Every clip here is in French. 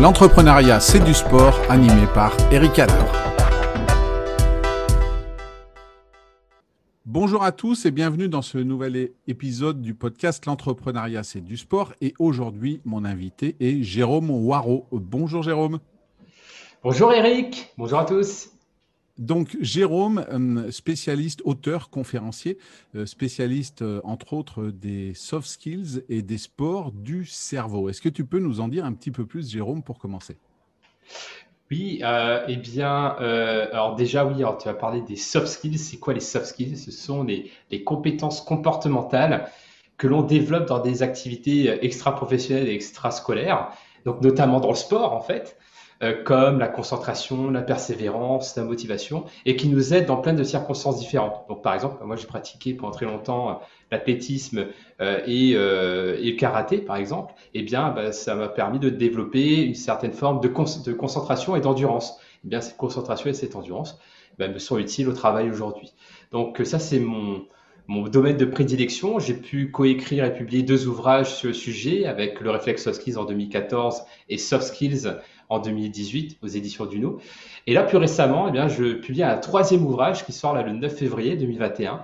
L'entrepreneuriat, c'est du sport, animé par Eric Adler. Bonjour à tous et bienvenue dans ce nouvel épisode du podcast L'entrepreneuriat, c'est du sport. Et aujourd'hui, mon invité est Jérôme Waro. Bonjour Jérôme. Bonjour Eric, bonjour à tous. Donc Jérôme, euh, spécialiste, auteur, conférencier, euh, spécialiste euh, entre autres des soft skills et des sports du cerveau. Est-ce que tu peux nous en dire un petit peu plus, Jérôme, pour commencer? Oui, eh bien, alors déjà oui, tu as parlé des soft skills. C'est quoi les soft skills? Ce sont les, les compétences comportementales que l'on développe dans des activités extra-professionnelles et extrascolaires, donc notamment dans le sport en fait. Euh, comme la concentration, la persévérance, la motivation, et qui nous aident dans plein de circonstances différentes. Donc, par exemple, moi, j'ai pratiqué pendant très longtemps euh, l'athlétisme euh, et, le karaté, par exemple. Eh bien, bah, ça m'a permis de développer une certaine forme de, concentration et d'endurance. Eh bien, cette concentration et cette endurance bah, me sont utiles au travail aujourd'hui. Donc, ça, c'est mon, mon domaine de prédilection. J'ai pu coécrire et publier deux ouvrages sur le sujet avec le réflexe soft skills en 2014 et soft skills en 2018 aux éditions Duno. Et là, plus récemment, eh bien, je publie un troisième ouvrage qui sort là, le 9 février 2021.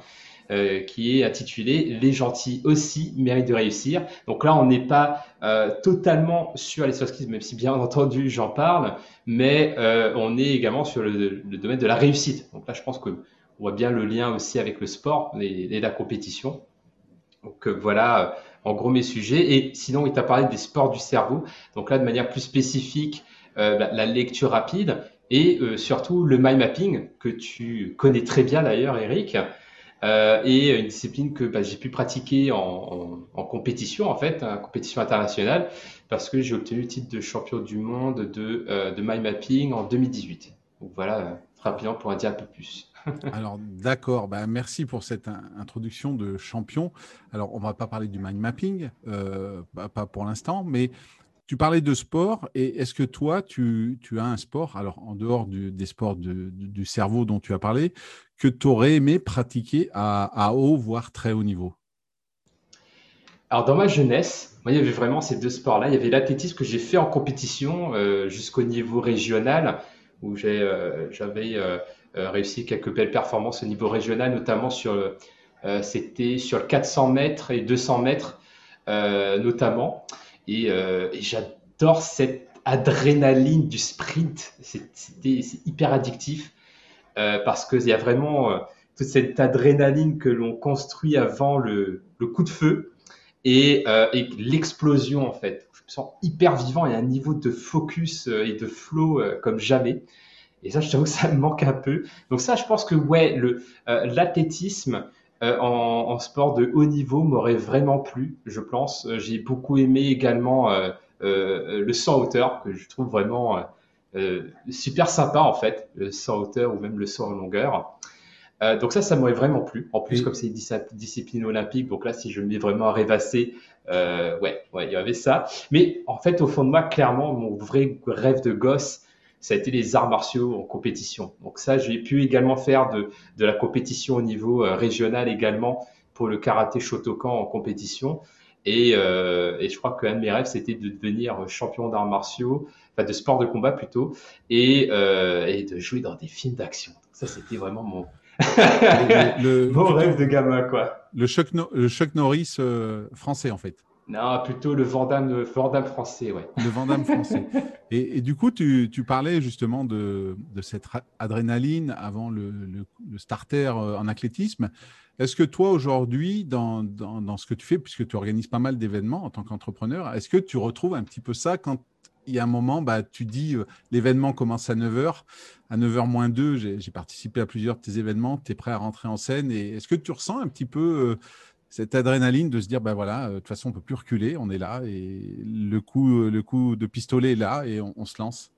Euh, qui est intitulé Les gentils aussi méritent de réussir. Donc là, on n'est pas euh, totalement sur les soft skills, même si bien entendu j'en parle, mais euh, on est également sur le, domaine de la réussite. Donc là, je pense qu'on voit bien le lien aussi avec le sport et, la compétition. Donc voilà, en gros mes sujets. Et sinon, il t'a parlé des sports du cerveau. Donc là, de manière plus spécifique, euh, la, lecture rapide et euh, surtout le mind mapping que tu connais très bien d'ailleurs, Eric. Euh, et une discipline que bah, j'ai pu pratiquer en, compétition, en fait, en compétition internationale, parce que j'ai obtenu le titre de champion du monde de, de mind mapping en 2018. Donc voilà, rapidement pour en dire un peu plus. Alors d'accord, bah, merci pour cette introduction de champion. Alors on va pas parler du mind mapping, bah, pas pour l'instant, mais tu parlais de sport et est-ce que toi, tu, as un sport, alors en dehors des sports du cerveau dont tu as parlé, que tu aurais aimé pratiquer à, haut, voire très haut niveau? Alors dans ma jeunesse, moi, il y avait vraiment ces deux sports-là. Il y avait l'athlétisme que j'ai fait en compétition euh, jusqu'au niveau régional, où euh, j'avais euh, réussi quelques belles performances au niveau régional, notamment sur, c'était sur le 400 mètres et 200 mètres notamment. Euh, et, j'adore cette adrénaline du sprint. C'est hyper addictif euh, parce qu'il y a vraiment euh, toute cette adrénaline que l'on construit avant le, coup de feu et, l'explosion en fait. Je me sens hyper vivant et un niveau de focus et de flow comme jamais. Et ça, je t'avoue que ça me manque un peu. Donc ça, je pense que ouais, l'athlétisme, euh, en, sport de haut niveau m'aurait vraiment plu, je pense. Euh, j'ai beaucoup aimé également euh, le saut hauteur, que je trouve vraiment super sympa en fait, le saut hauteur ou même le saut en longueur. donc ça, ça m'aurait vraiment plu. En plus, comme c'est une discipline olympique, donc là, si je me mets vraiment à rêvasser, ouais, ouais, il y avait ça. Mais en fait, au fond de moi, clairement, mon vrai rêve de gosse, ça a été les arts martiaux en compétition. Donc ça, j'ai pu également faire de, de la compétition au niveau euh, régional également pour le karaté Shotokan en compétition. Et, euh, et je crois qu'un de mes rêves, c'était de devenir champion d'arts martiaux, enfin de sport de combat plutôt, et, euh, et de jouer dans des films d'action. Ça, c'était vraiment mon, le, mon rêve de gamin, quoi. Le Chuck, le Chuck Norris euh, français, en fait. Non, plutôt le Vandame, français, ouais. Le Vandame français. et, du coup, tu, parlais justement de, cette adrénaline avant le, starter euh, en athlétisme. Est-ce que toi, aujourd'hui, dans, ce que tu fais, puisque tu organises pas mal d'événements en tant qu'entrepreneur, est-ce que tu retrouves un petit peu ça quand il y a un moment, bah, tu dis euh, l'événement commence à 9h, à 9h moins 2, j'ai participé à plusieurs de tes événements, tu es prêt à rentrer en scène et est-ce que tu ressens un petit peu euh, cette adrénaline de se dire, ben voilà, euh, de toute façon, on peut plus reculer, on est là, et le coup, euh, le coup de pistolet est là, et on, se lance.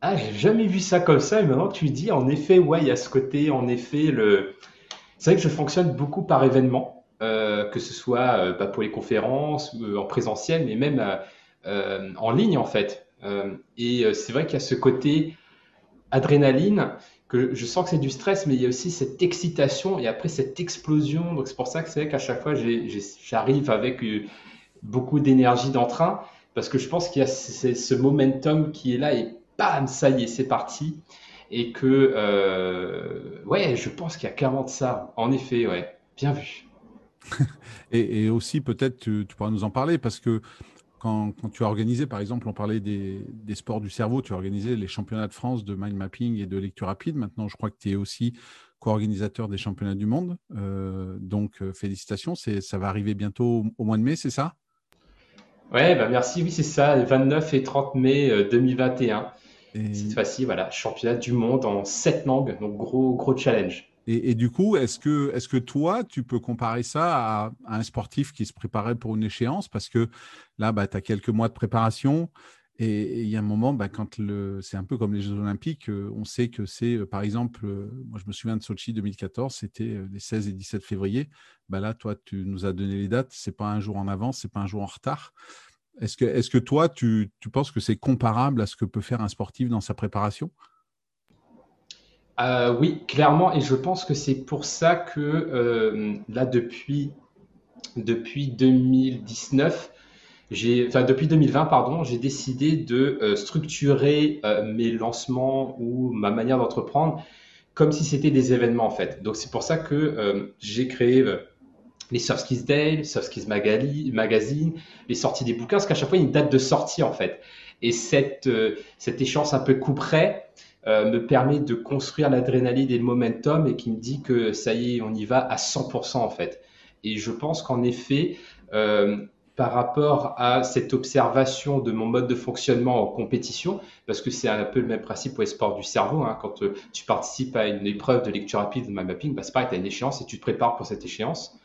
Ah, j'ai jamais vu ça comme ça, et maintenant tu dis, en effet, ouais, il y a ce côté, en effet, le... c'est vrai que je fonctionne beaucoup par événement, euh, que ce soit bah, pour les conférences, en présentiel, mais même en ligne, en fait. et c'est vrai qu'il y a ce côté adrénaline que je sens que c'est du stress, mais il y a aussi cette excitation et après cette explosion. Donc c'est pour ça que c'est vrai qu'à chaque fois, j'arrive avec euh, beaucoup d'énergie d'entrain. parce que je pense qu'il y a ce momentum qui est là et bam, ça y est, c'est parti. Et que, euh, ouais, je pense qu'il y a clairement de ça. En effet, ouais, bien vu. et, aussi, peut-être, tu, pourras nous en parler parce que quand, tu as organisé, par exemple, on parlait des, sports du cerveau, tu as organisé les championnats de France de mind mapping et de lecture rapide. Maintenant, je crois que tu es aussi co-organisateur des championnats du monde. Euh, donc, euh, félicitations. Ça va arriver bientôt au, mois de mai, c'est ça? Ouais, bah merci. Oui, c'est ça, 29 et 30 mai 2021. Et... Cette fois-ci, voilà, championnat du monde en sept langues. Donc, gros, gros challenge. Et, du coup, est-ce que, toi, tu peux comparer ça à, un sportif qui se préparait pour une échéance? Parce que là, bah, tu as quelques mois de préparation. Et il y a un moment, bah, quand c'est un peu comme les Jeux Olympiques, euh, on sait que c'est, euh, par exemple, euh, moi je me souviens de Sochi 2014, c'était les 16 et 17 février. Bah là, toi, tu nous as donné les dates, c'est pas un jour en avance, c'est pas un jour en retard. Est-ce que, toi, tu penses que c'est comparable à ce que peut faire un sportif dans sa préparation? Euh, oui, clairement, et je pense que c'est pour ça que euh, là, depuis, depuis 2019, j'ai, enfin depuis 2020, pardon, j'ai décidé de euh, structurer mes lancements ou ma manière d'entreprendre comme si c'était des événements en fait. Donc c'est pour ça que j'ai créé les Soft Skills Day, Soft Skills Magazine, les sorties des bouquins, parce qu'à chaque fois il y a une date de sortie en fait. Et cette, cette échéance un peu couperait, euh, me permet de construire l'adrénaline et le momentum et qui me dit que ça y est, on y va à 100% en fait. Et je pense qu'en effet, euh, par rapport à cette observation de mon mode de fonctionnement en compétition, parce que c'est un peu le même principe les sports du cerveau, hein, quand euh, tu participes à une épreuve de lecture rapide de mind mapping, bah, c'est pareil, tu as une échéance et tu te prépares pour cette échéance.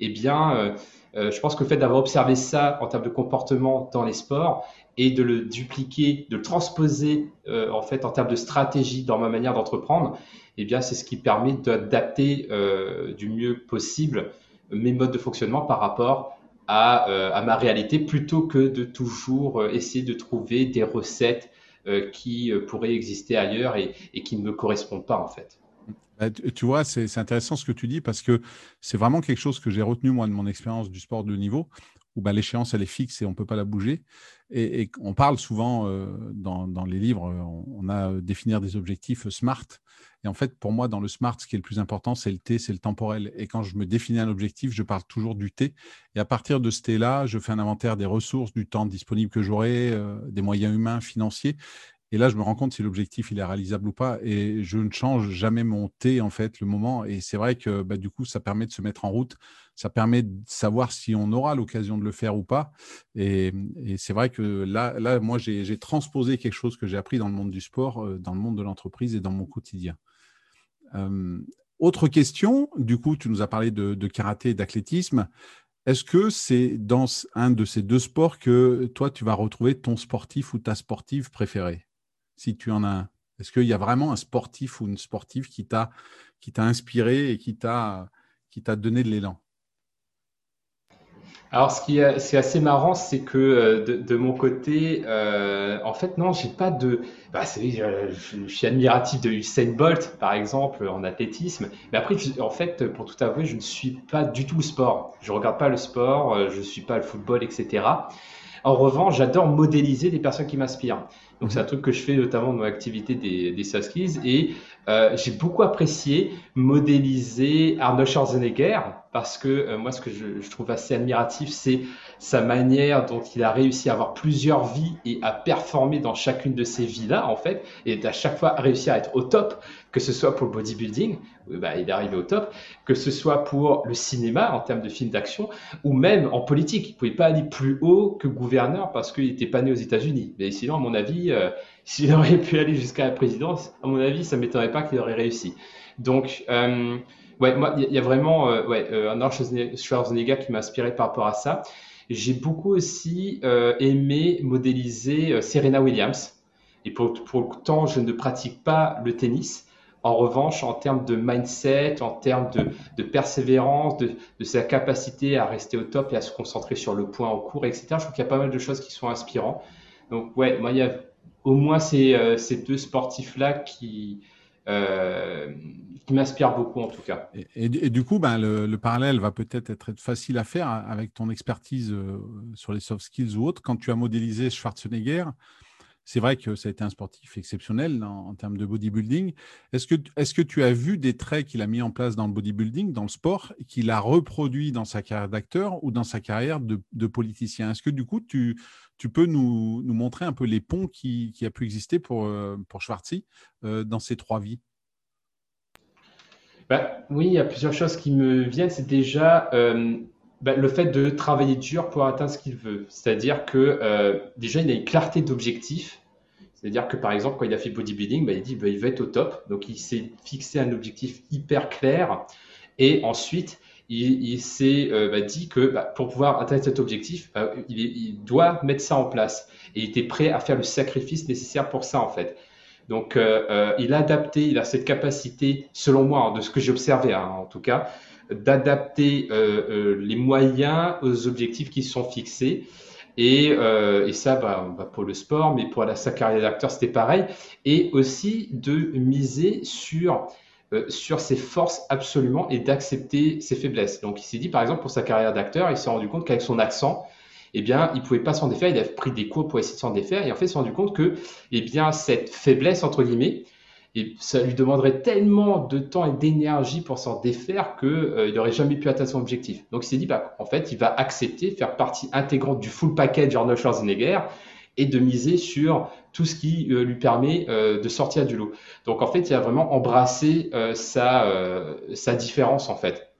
Eh bien, je pense que le fait d'avoir observé ça en termes de comportement dans les sports et de le dupliquer, de le transposer euh, en fait en termes de stratégie dans ma manière d'entreprendre, eh bien c'est ce qui permet d'adapter euh, du mieux possible mes modes de fonctionnement par rapport à, euh, ma réalité plutôt que de toujours essayer de trouver des recettes qui pourraient exister ailleurs et qui ne me correspondent pas en fait. Bah, tu vois, c'est intéressant ce que tu dis parce que c'est vraiment quelque chose que j'ai retenu moi de mon expérience du sport de niveau où bah, l'échéance elle est fixe et on ne peut pas la bouger. Et, on parle souvent euh, dans, les livres, on, a euh, définir des objectifs SMART. Et en fait, pour moi, dans le SMART, ce qui est le plus important, c'est le T, c'est le temporel. Et quand je me définis un objectif, je parle toujours du T. Et à partir de ce T-là, je fais un inventaire des ressources, du temps disponible que j'aurai, euh, des moyens humains, financiers. Et là, je me rends compte si l'objectif il est réalisable ou pas. Et je ne change jamais mon T, en fait, le moment. Et c'est vrai que bah, du coup, ça permet de se mettre en route. Ça permet de savoir si on aura l'occasion de le faire ou pas. Et, c'est vrai que là, là moi, j'ai transposé quelque chose que j'ai appris dans le monde du sport, euh, dans le monde de l'entreprise et dans mon quotidien. Euh, autre question, du coup, tu nous as parlé de karaté et d'athlétisme. Est-ce que c'est dans un de ces deux sports que toi, tu vas retrouver ton sportif ou ta sportive préférée? Si tu en as Est-ce qu'il y a vraiment un sportif ou une sportive qui t'a inspiré et qui t'a donné de l'élan? Alors, ce qui est, assez marrant, c'est que euh, de, mon côté, euh, en fait, non, j'ai pas de. Bah, je, je, suis admiratif de Usain Bolt, par exemple, en athlétisme. Mais après, en fait, pour tout avouer, je ne suis pas du tout sport. Je regarde pas le sport, euh, je suis pas le football, etc. En revanche, j'adore modéliser des personnes qui m'inspirent. Donc, c'est un truc que je fais notamment dans mon activité des, des. Et euh, j'ai beaucoup apprécié modéliser Arnold Schwarzenegger parce que euh, moi, ce que je, trouve assez admiratif, c'est sa manière dont il a réussi à avoir plusieurs vies et à performer dans chacune de ces vies-là, en fait, et à chaque fois réussir à être au top, que ce soit pour le bodybuilding, bah, il est arrivé au top, que ce soit pour le cinéma en termes de films d'action, ou même en politique. Il ne pouvait pas aller plus haut que gouverneur parce qu'il n'était pas né aux États-Unis. Mais sinon, à mon avis, euh, s'il aurait pu aller jusqu'à la présidence, à mon avis, ça ne m'étonnerait pas qu'il aurait réussi. Donc, euh, ouais, moi, il y, a vraiment euh, ouais, euh, Arnold Schwarzenegger qui m'a inspiré par rapport à ça. J'ai beaucoup aussi aimé modéliser Serena Williams. Et pour, pour temps, je ne pratique pas le tennis. En revanche, en termes de mindset, en termes de, de persévérance, de, de, sa capacité à rester au top et à se concentrer sur le point en cours, etc., je trouve qu'il y a pas mal de choses qui sont inspirantes. Donc, ouais, moi, il y a au moins ces, ces deux sportifs-là qui, qui m'inspire beaucoup en tout cas. Et, du coup, ben, le, parallèle va peut-être être facile à faire avec ton expertise sur les soft skills ou autres. Quand tu as modélisé Schwarzenegger, c'est vrai que ça a été un sportif exceptionnel en, termes de bodybuilding. Est-ce que, est que tu as vu des traits qu'il a mis en place dans le bodybuilding, dans le sport, qu'il a reproduit dans sa carrière d'acteur ou dans sa carrière de, politicien? Est-ce que du coup, tu, tu peux nous, nous, montrer un peu les ponts qui, qui a pu exister pour, euh, pour euh, dans ces trois vies? Bah, Oui, il y a plusieurs choses qui me viennent. C'est déjà euh, bah, le fait de travailler dur pour atteindre ce qu'il veut. C'est-à-dire que déjà, il a une clarté d'objectif. C'est-à-dire que par exemple, quand il a fait bodybuilding, bah, il dit bah, il veut être au top. Donc il s'est fixé un objectif hyper clair. Et ensuite, il, s'est euh, dit que pour pouvoir atteindre cet objectif, il, doit mettre ça en place. Et il était prêt à faire le sacrifice nécessaire pour ça, en fait. Donc, euh, il a adapté, il a cette capacité, selon moi, de ce que j'ai observé, hein, en tout cas, d'adapter euh, euh, les moyens aux objectifs qui sont fixés. Et, euh, et ça, bah, bah, pour le sport, mais pour la, sa carrière d'acteur, c'était pareil. Et aussi de miser sur, sur ses forces absolument et d'accepter ses faiblesses. Donc, il s'est dit, par exemple, pour sa carrière d'acteur, il s'est rendu compte qu'avec son accent, eh bien, il pouvait pas s'en défaire. Il a pris des cours pour essayer de s'en défaire. Et en fait, il s'est rendu compte que, eh bien, cette faiblesse, entre guillemets, et ça lui demanderait tellement de temps et d'énergie pour s'en défaire qu'il euh, n'aurait jamais pu atteindre son objectif. Donc il s'est dit, bah, en fait, il va accepter, faire partie intégrante du full package Arnold Schwarzenegger et de miser sur tout ce qui euh, lui permet euh, de sortir du lot. Donc en fait, il a vraiment embrassé sa, sa différence en fait.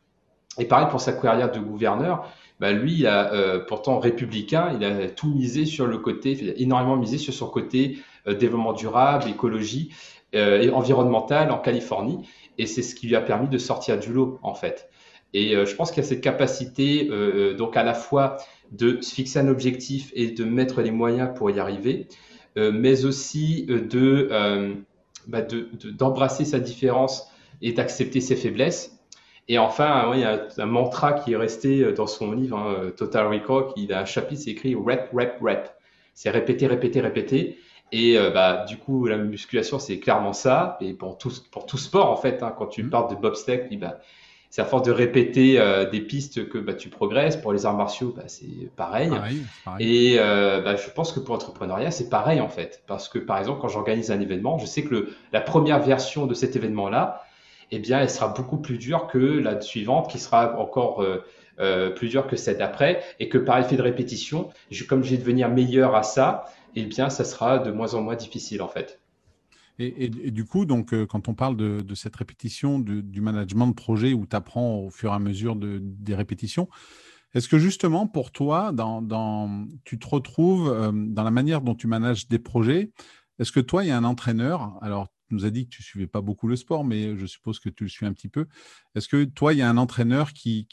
Et pareil pour sa carrière de gouverneur, bah, lui, il a pourtant républicain, il a tout misé sur le côté, il a énormément misé sur son côté développement durable, écologie euh, environnementale en Californie. Et c'est ce qui lui a permis de sortir du lot, en fait. Et euh, je pense qu'il y a cette capacité, euh, donc à la fois de se fixer un objectif et de mettre les moyens pour y arriver, mais aussi de, bah d'embrasser sa différence et d'accepter ses faiblesses. Et enfin, il y a un, mantra qui est resté dans son livre, hein, Total Recall, qui a un chapitre, c'est écrit rep, rep, rep. C'est répéter, répéter, répéter. Et euh, bah, du coup, la musculation, c'est clairement ça. Et pour tout, pour tout sport, en fait, hein, quand tu mmh. parles de bobsleigh, bah, c'est à force de répéter euh, des pistes que bah, tu progresses. Pour les arts martiaux, bah, c'est pareil. Et euh, bah, je pense que pour l'entrepreneuriat, c'est pareil, en fait. Parce que, par exemple, quand j'organise un événement, je sais que le, la première version de cet événement-là, eh bien, elle sera beaucoup plus dure que la suivante, qui sera encore euh, plus dure que celle d'après. Et que par effet de répétition, je, comme je vais devenir meilleur à ça, eh bien, ça sera de moins en moins difficile en fait. Et, du coup, donc, euh, quand on parle de, cette répétition du management de projet où tu apprends au fur et à mesure des répétitions, est-ce que justement pour toi, dans, tu te retrouves euh, dans la manière dont tu manages des projets Est-ce que toi, il y a un entraîneur Alors, tu nous as dit que tu ne suivais pas beaucoup le sport, mais je suppose que tu le suis un petit peu. Est-ce que toi, il y a un entraîneur qui,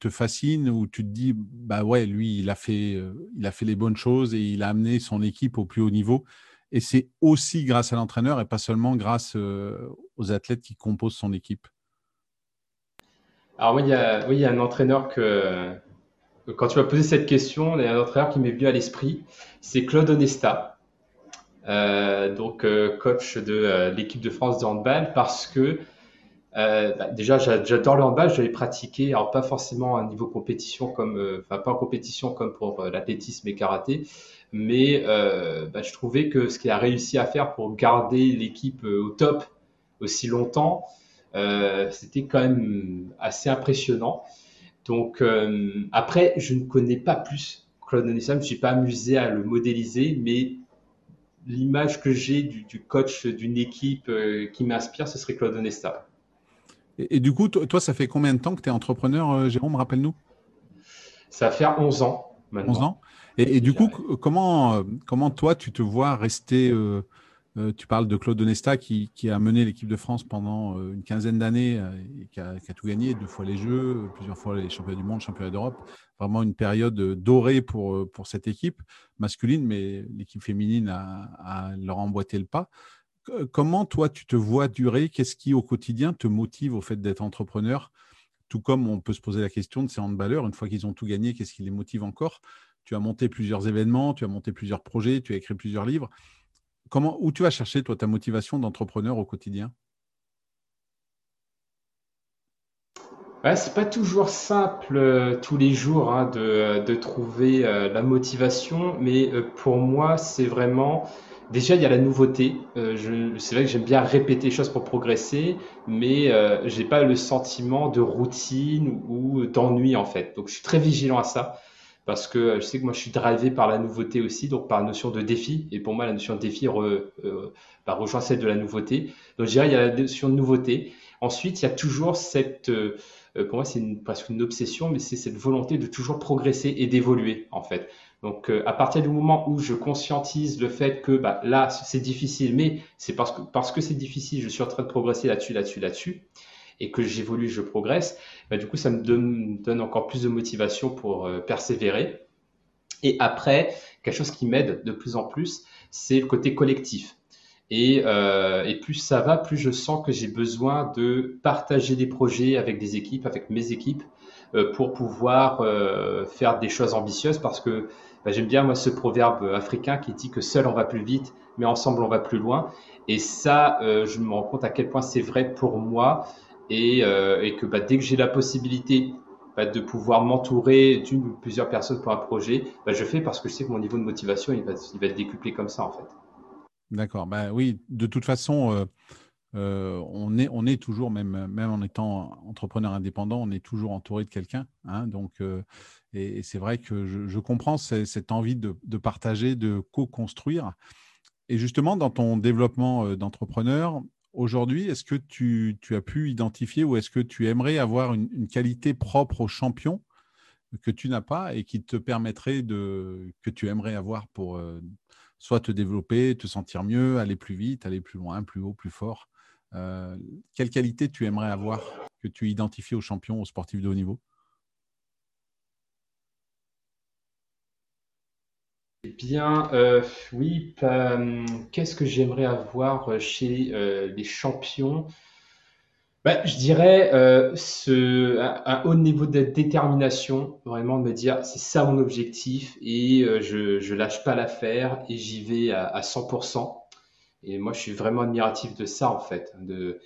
te fascine ou tu te dis, bah ouais, lui, euh, il a fait les bonnes choses et il a amené son équipe au plus haut niveau Et c'est aussi grâce à l'entraîneur et pas seulement grâce euh, aux athlètes qui composent son équipe Alors oui, il y a, oui, un entraîneur que, quand tu m'as posé cette question, il y a un entraîneur qui m'est venu à l'esprit, c'est Claude Onesta. Euh, donc euh, coach de l'équipe de France de handball, parce que bah, déjà j'adore le handball, je l'ai pratiqué, alors pas forcément à niveau compétition comme, enfin pas en compétition comme pour l'athlétisme et karaté, mais bah, je trouvais que ce qu'il a réussi à faire pour garder l'équipe au top aussi longtemps, c'était quand même assez impressionnant. Donc après, je ne connais pas plus Claude Onessa, je ne suis pas amusé à le modéliser, mais l'image que j'ai du, coach d'une équipe euh, qui m'inspire, ce serait Claude Onesta. Et, du coup, toi, ça fait combien de temps que tu es entrepreneur, euh, Jérôme Rappelle-nous? Ça va faire 11 ans maintenant. 11 ans. Et, du coup, comment, euh, comment toi, tu te vois rester euh, tu parles de Claude Onesta qui, a mené l'équipe de France pendant une quinzaine d'années et qui a, tout gagné, deux fois les Jeux, plusieurs fois les championnats du monde, championnats d'Europe. Vraiment une période dorée pour, pour cette équipe masculine, mais l'équipe féminine a, leur emboîté le pas comment toi tu te vois durer? Qu'est-ce qui au quotidien te motive au fait d'être entrepreneur? Tout comme on peut se poser la question de ces handballeurs, une fois qu'ils ont tout gagné, qu'est-ce qui les motive encore? Tu as monté plusieurs événements, tu as monté plusieurs projets, tu as écrit plusieurs livres. Comment, où tu vas chercher toi ta motivation d'entrepreneur au quotidien? Ouais, c'est pas toujours simple euh, tous les jours hein, de, trouver euh, la motivation, mais euh, pour moi, c'est vraiment Déjà, il y a la nouveauté. Euh, je, c'est vrai que j'aime bien répéter les choses pour progresser, mais euh, j'ai pas le sentiment de routine ou d'ennui en fait. Donc, je suis très vigilant à ça parce que euh, je sais que moi, je suis drivé par la nouveauté aussi, donc par la notion de défi. Et pour moi, la notion de défi re- euh, bah, rejoint celle de la nouveauté. Donc, je dirais, il y a la notion de nouveauté. Ensuite, il y a toujours cette, euh, pour moi, c'est presque une obsession, mais c'est cette volonté de toujours progresser et d'évoluer, en fait. Donc, euh, à partir du moment où je conscientise le fait que bah, là, c'est difficile, mais c'est parce que, parce que c'est difficile, je suis en train de progresser là-dessus, là-dessus, là-dessus, et que j'évolue, je progresse, bah, du coup, ça me donne, encore plus de motivation pour euh, persévérer. Et après, quelque chose qui m'aide de plus en plus, c'est le côté collectif. Et, euh, et plus ça va, plus je sens que j'ai besoin de partager des projets avec des équipes, avec mes équipes, pour pouvoir euh, faire des choses ambitieuses. Parce que bah, j'aime bien moi ce proverbe africain qui dit que seul on va plus vite, mais ensemble on va plus loin. Et ça, euh, je me rends compte à quel point c'est vrai pour moi et, euh, que bah, dès que j'ai la possibilité bah, de pouvoir m'entourer d'une ou plusieurs personnes pour un projet, bah, je fais parce que je sais que mon niveau de motivation il va, il être décuplé comme ça en fait. D'accord. Ben oui, de toute façon, euh, on est, on est toujours, même, même en étant entrepreneur indépendant, on est toujours entouré de quelqu'un. hein. donc, et, c'est vrai que je, comprends ce- cette envie de, partager, de co-construire. Et justement, dans ton développement d'entrepreneur, aujourd'hui, est-ce que tu, tu as pu identifier ou est-ce que tu aimerais avoir une, qualité propre au champion que tu n'as pas et qui te permettrait de, que tu aimerais avoir pour soit te développer, te sentir mieux, aller plus vite, aller plus loin, plus haut, plus fort? Euh, quelle qualité tu aimerais avoir que tu identifies aux champions, aux sportifs de haut niveau? Eh bien, euh, oui, euh, qu'est-ce que j'aimerais avoir chez les champions? Bah, je dirais ce, un, haut niveau de détermination, vraiment de me dire c'est ça mon objectif et je, je lâche pas l'affaire et j'y vais à, à 100%. Et moi, je suis vraiment admiratif de ça en fait, de,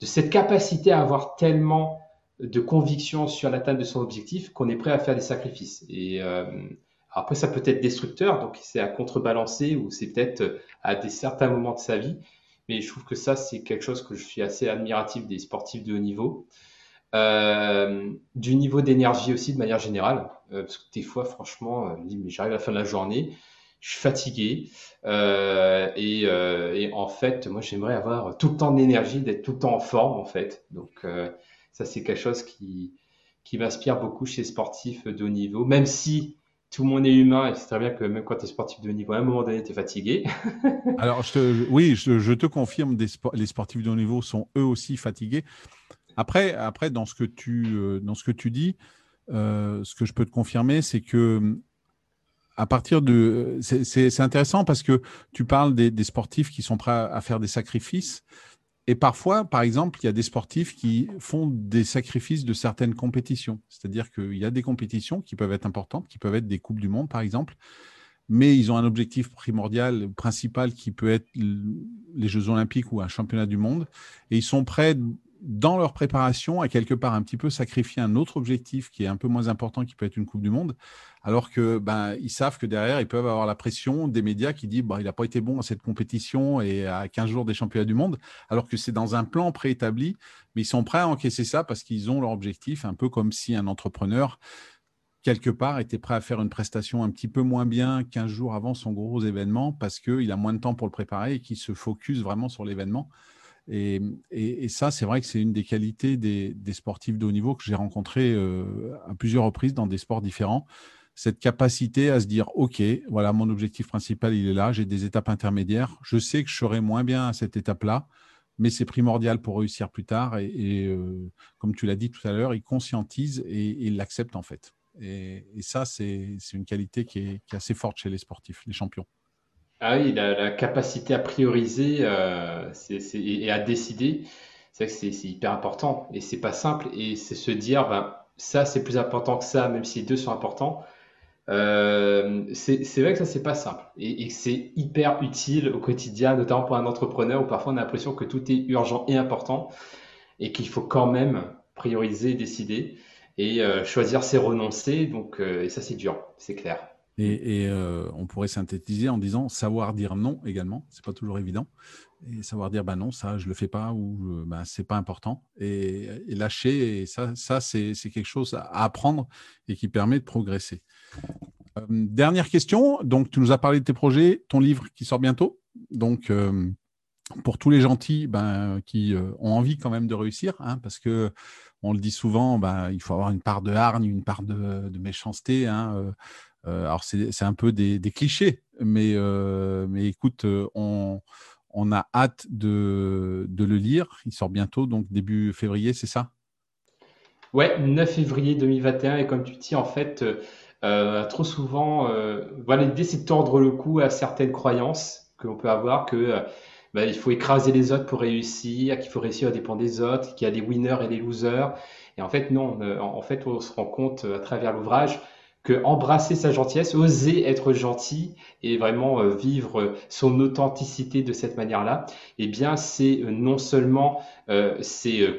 cette capacité à avoir tellement de conviction sur l'atteinte de son objectif qu'on est prêt à faire des sacrifices. Et euh, après, ça peut être destructeur, donc c'est à contrebalancer ou c'est peut-être à des certains moments de sa vie. Mais je trouve que ça, c'est quelque chose que je suis assez admiratif des sportifs de haut niveau. Euh, du niveau d'énergie aussi, de manière générale. Euh, parce que des fois, franchement, j'arrive à la fin de la journée, je suis fatigué. euh, et, euh, et en fait, moi, j'aimerais avoir tout le temps d'énergie, d'être tout le temps en forme, en fait. Donc, euh, ça, c'est quelque chose qui, qui m'inspire beaucoup chez les sportifs de haut niveau. Même si tout le monde est humain, et c'est très bien que même quand tu es sportif de haut niveau, à un moment donné, tu es fatigué. Alors, oui, je, te confirme, les sportifs de haut niveau sont eux aussi fatigués. Après, après dans, ce que tu, dans ce que tu dis, ce que je peux te confirmer, c'est que à partir de... C'est intéressant parce que tu parles des, des sportifs qui sont prêts à, faire des sacrifices. Et parfois, par exemple, il y a des sportifs qui font des sacrifices de certaines compétitions. C'est-à-dire qu'il y a des compétitions qui peuvent être importantes, qui peuvent être des Coupes du Monde, par exemple, mais ils ont un objectif primordial, principal, qui peut être les Jeux Olympiques ou un championnat du monde. Et ils sont prêts, dans leur préparation, à quelque part un petit peu sacrifier un autre objectif qui est un peu moins important, qui peut être une Coupe du Monde, alors que ben, ils savent que derrière, ils peuvent avoir la pression des médias qui disent bah, il n'a pas été bon à cette compétition et à 15 jours des championnats du monde, alors que c'est dans un plan préétabli, mais ils sont prêts à encaisser ça parce qu'ils ont leur objectif, un peu comme si un entrepreneur quelque part, était prêt à faire une prestation un petit peu moins bien 15 jours avant son gros événement parce qu'il a moins de temps pour le préparer et qu'il se focus vraiment sur l'événement. Et, et- ça, c'est vrai que c'est une des qualités des, des sportifs de haut niveau que j'ai rencontrés euh, à plusieurs reprises dans des sports différents. Cette capacité à se dire, OK, voilà, mon objectif principal, il est là, j'ai des étapes intermédiaires, je sais que je serai moins bien à cette étape-là, mais c'est primordial pour réussir plus tard. Et, euh, comme tu l'as dit tout à l'heure, ils conscientisent et ils l'acceptent en fait. Et, ça, c'est une qualité qui est, assez forte chez les sportifs, les champions. Ah oui, la, capacité à prioriser euh, et à décider, c'est c'est hyper important et c'est pas simple et c'est se dire ben ça c'est plus important que ça même si les deux sont importants. Euh, c'est vrai que ça c'est pas simple et, et c'est hyper utile au quotidien, notamment pour un entrepreneur où parfois on a l'impression que tout est urgent et important et qu'il faut quand même prioriser, décider. Et choisir, c'est renoncer. Donc, et ça, c'est dur, c'est clair. Et, on pourrait synthétiser en disant savoir dire non également. C'est pas toujours évident. Et savoir dire bah non, ça je le fais pas ou bah, c'est pas important. Et, lâcher, ça, ça c'est quelque chose à apprendre et qui permet de progresser. dernière question. Donc, tu nous as parlé de tes projets, ton livre qui sort bientôt. Donc, pour tous les gentils ben, qui euh, ont envie quand même de réussir, hein, parce que on le dit souvent, ben, il faut avoir une part de hargne, une part de, méchanceté. Hein, euh, euh, alors c'est un peu des, clichés, mais, mais écoute, on, on, a hâte de, le lire. Il sort bientôt, donc début février, c'est ça? Ouais, 9 février 2021. Et comme tu dis, en fait, trop souvent, voilà, l'idée c'est de tordre le cou à certaines croyances que l'on peut avoir que bah, il faut écraser les autres pour réussir, qu'il faut réussir à dépendre des autres, qu'il y a des winners et des losers. Et en fait, non, en fait, on se rend compte euh, à travers l'ouvrage que embrasser sa gentillesse, oser être gentil et vraiment euh, vivre son authenticité de cette manière-là, eh bien, c'est euh, non seulement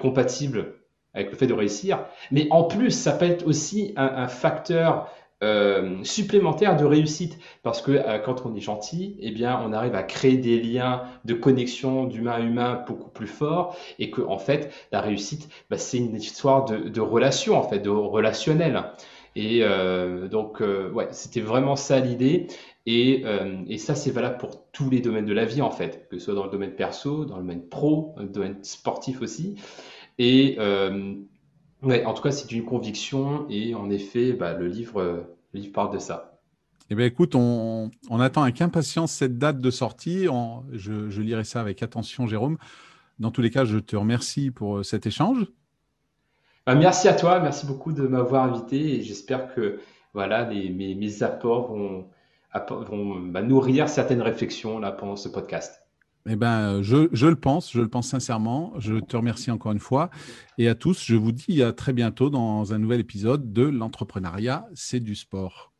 compatible avec le fait de réussir, mais en plus, ça peut être aussi un, facteur euh, supplémentaire de réussite parce que euh, quand on est gentil, eh bien, on arrive à créer des liens de connexion d'humain à humain beaucoup plus forts et que en fait, la réussite, bah, c'est une histoire de, de, relation en fait, de relationnel. Et euh, donc, euh, ouais, c'était vraiment ça l'idée. Et, euh, et, ça, c'est valable pour tous les domaines de la vie en fait, que ce soit dans le domaine perso, dans le domaine pro, dans le domaine sportif aussi. Et Ouais, en tout cas, c'est une conviction et en effet, bah, le, livre, livre parle de ça. Eh bien, écoute, on, attend avec impatience cette date de sortie. je, lirai ça avec attention, Jérôme. Dans tous les cas, je te remercie pour cet échange. Bah, merci à toi, merci beaucoup de m'avoir invité et j'espère que voilà, mes, apports vont, bah, nourrir certaines réflexions là, pendant ce podcast. Eh ben, je, le pense, je le pense sincèrement. Je te remercie encore une fois. Et à tous, je vous dis à très bientôt dans un nouvel épisode de L'entrepreneuriat, c'est du sport.